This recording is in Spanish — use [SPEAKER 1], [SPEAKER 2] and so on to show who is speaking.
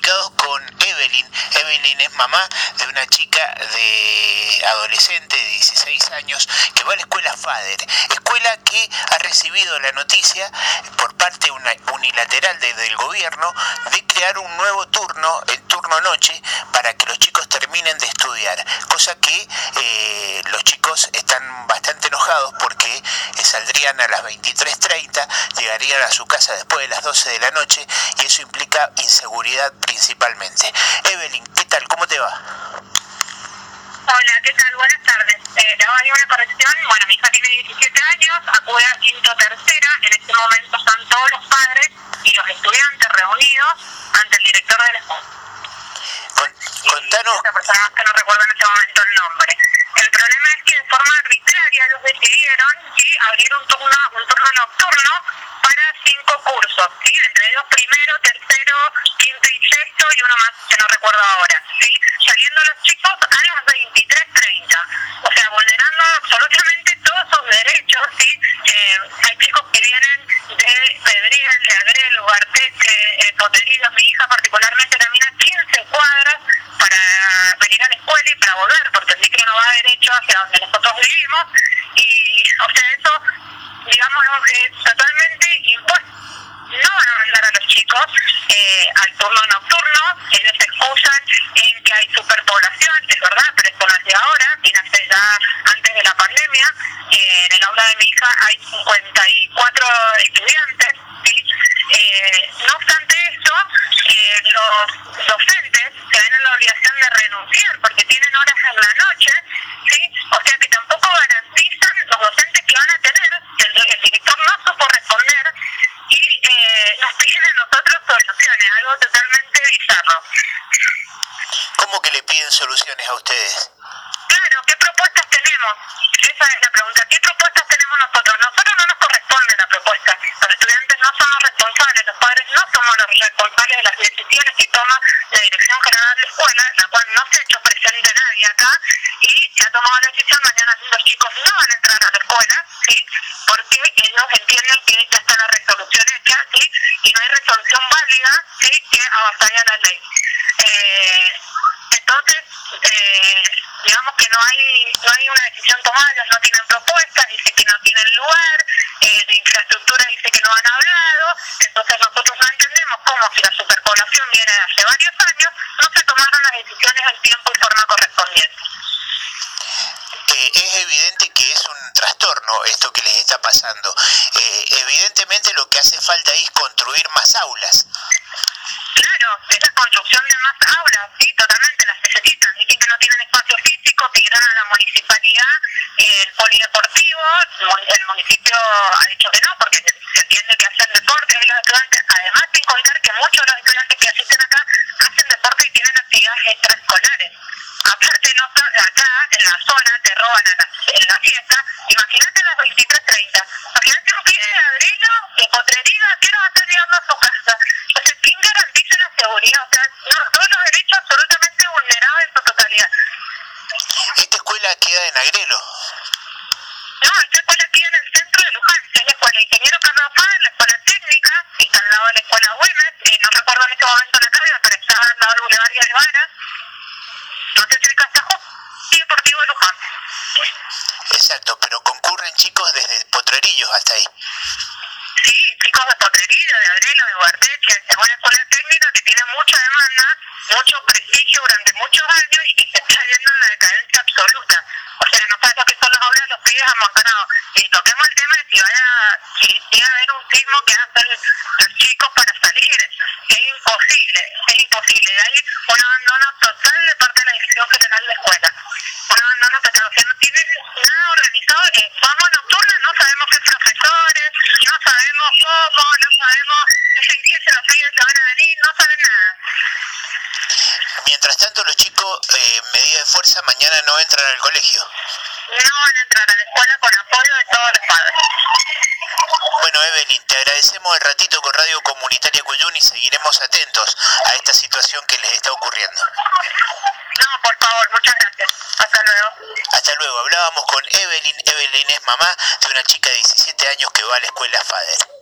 [SPEAKER 1] con Evelyn. Evelyn es mamá de una chica de adolescente de 16 años que va a la escuela FADER, escuela que ha recibido la noticia por parte unilateral del gobierno de crear un nuevo turno, el turno noche, para que los chicos terminen de estudiar, cosa que eh, los chicos están bastante enojados porque saldrían a las 23.30, llegarían a su casa después de las 12 de la noche y eso implica inseguridad principalmente. Evelyn, ¿qué tal? ¿Cómo te va?
[SPEAKER 2] Hola, ¿qué tal? Buenas tardes. Eh, hago una corrección. Bueno, mi hija tiene 17 años, acude a quinto tercera. En este momento están todos los padres y los estudiantes reunidos ante el director de la escuela.
[SPEAKER 1] contanos.
[SPEAKER 2] Esa persona que no recuerdo en este momento el nombre. El problema es que de forma arbitraria ellos decidieron abrir un turno, un turno nocturno para cinco cursos, ¿sí? entre ellos primero, tercero, quinto y sexto y uno más que no recuerdo ahora, ¿sí? saliendo los chicos a las 23.30, o sea, vulnerando absolutamente todos sus derechos. ¿sí? Eh, hay chicos que vienen de Pedriel, de Agrelo, Ugarteche, eh, mi hija particularmente camina 15 cuadras para venir a la escuela y para volver, porque el micro no va derecho hacia donde nosotros vivimos y, o sea, eso, digamos, es totalmente impuesto. No van a mandar a los chicos eh, al turno nocturno, ellos se excusan en que hay superpoblación, es verdad, pero esto no es de ahora, viene ya antes de la pandemia. Eh, en el aula de mi hija hay 54 porque tienen horas en la noche, ¿sí? O sea que tampoco garantizan los docentes que van a tener, el, el director no supo responder y eh, nos piden a nosotros soluciones, algo totalmente bizarro.
[SPEAKER 1] ¿Cómo que le piden soluciones a ustedes?
[SPEAKER 2] Claro, ¿qué propuestas tenemos? Esa es la pregunta. ¿Qué propuestas tenemos nosotros? Nosotros no nos corresponde la propuesta. Los estudiantes no son los responsables, los padres no somos los responsables de las decisiones que toma la Dirección General de la Escuela, la cual no se ha hecho presente nadie acá, y se ha tomado la decisión, mañana los chicos no van a entrar a la escuela, ¿sí? porque ellos entienden que ya está la resolución hecha, ¿sí? y no hay resolución válida ¿sí? que avasalle la ley. Eh, entonces, eh, digamos que no hay no hay una decisión tomada, ellos no tienen propuestas, dice que no tienen lugar, eh, de infraestructura dice que no entonces nosotros no si la superpoblación viene de hace varios años, no se tomaron las decisiones en tiempo y forma correspondiente.
[SPEAKER 1] Eh, es evidente que es un trastorno esto que les está pasando. Eh, evidentemente lo que hace falta es construir más aulas.
[SPEAKER 2] Claro, esa construcción de más aulas, sí, totalmente las necesitan. Dicen que no tienen espacio físico, pidieron a la municipalidad el polideportivo, el municipio ha dicho que no, porque se entiende que hacen deporte ahí los estudiantes, además sin contar que muchos de los asisten acá hacen deporte y tienen actividades extraescolares. Aparte, no, acá en la zona te roban a la, en la fiesta, imagínate las 23.30, imagínate un pibe de adreno, de potrería, ¿qué no va a estar llegando a su casa? Entonces, ¿quién garantiza la seguridad? O sea, no, todos los derechos absolutamente vulnerados en su totalidad.
[SPEAKER 1] ¿Esta escuela queda en Agrelo?
[SPEAKER 2] No, esta escuela queda en el centro de Luján, es la escuela Ingeniero Carlos Paz, la escuela técnica, y está al lado de la escuela Güemes, no recuerdo en este momento la calle, pero está al lado del Boulevard Guevara, no sé si y Deportivo de Luján.
[SPEAKER 1] Exacto, pero concurren chicos desde Potrerillos hasta ahí.
[SPEAKER 2] Sí, chicos de Potrerillo, de Agrelo, de Guardeche, es una escuela técnica que tiene mucha demanda, mucho prestigio durante muchos años y que se está yendo en la decadencia absoluta. Pibes amontonados. Y toquemos el tema de si vaya, si llega a haber un sismo que hacen los chicos para salir. Es imposible, es imposible. Y hay un abandono total de parte de la Dirección General de Escuela. Un abandono total. O sea, no tienen nada organizado. Eh, somos nocturnas, no sabemos qué profesores, no sabemos cómo, no sabemos en qué se los pibes se van a venir, no saben nada.
[SPEAKER 1] Mientras tanto, los chicos, eh, medida de fuerza, mañana no entran al colegio.
[SPEAKER 2] No van a entrar a la escuela con apoyo de todos los padres.
[SPEAKER 1] Bueno, Evelyn, te agradecemos el ratito con Radio Comunitaria Cuyún y seguiremos atentos a esta situación que les está ocurriendo.
[SPEAKER 2] No, por favor, muchas gracias. Hasta luego.
[SPEAKER 1] Hasta luego. Hablábamos con Evelyn. Evelyn es mamá de una chica de 17 años que va a la escuela FADER.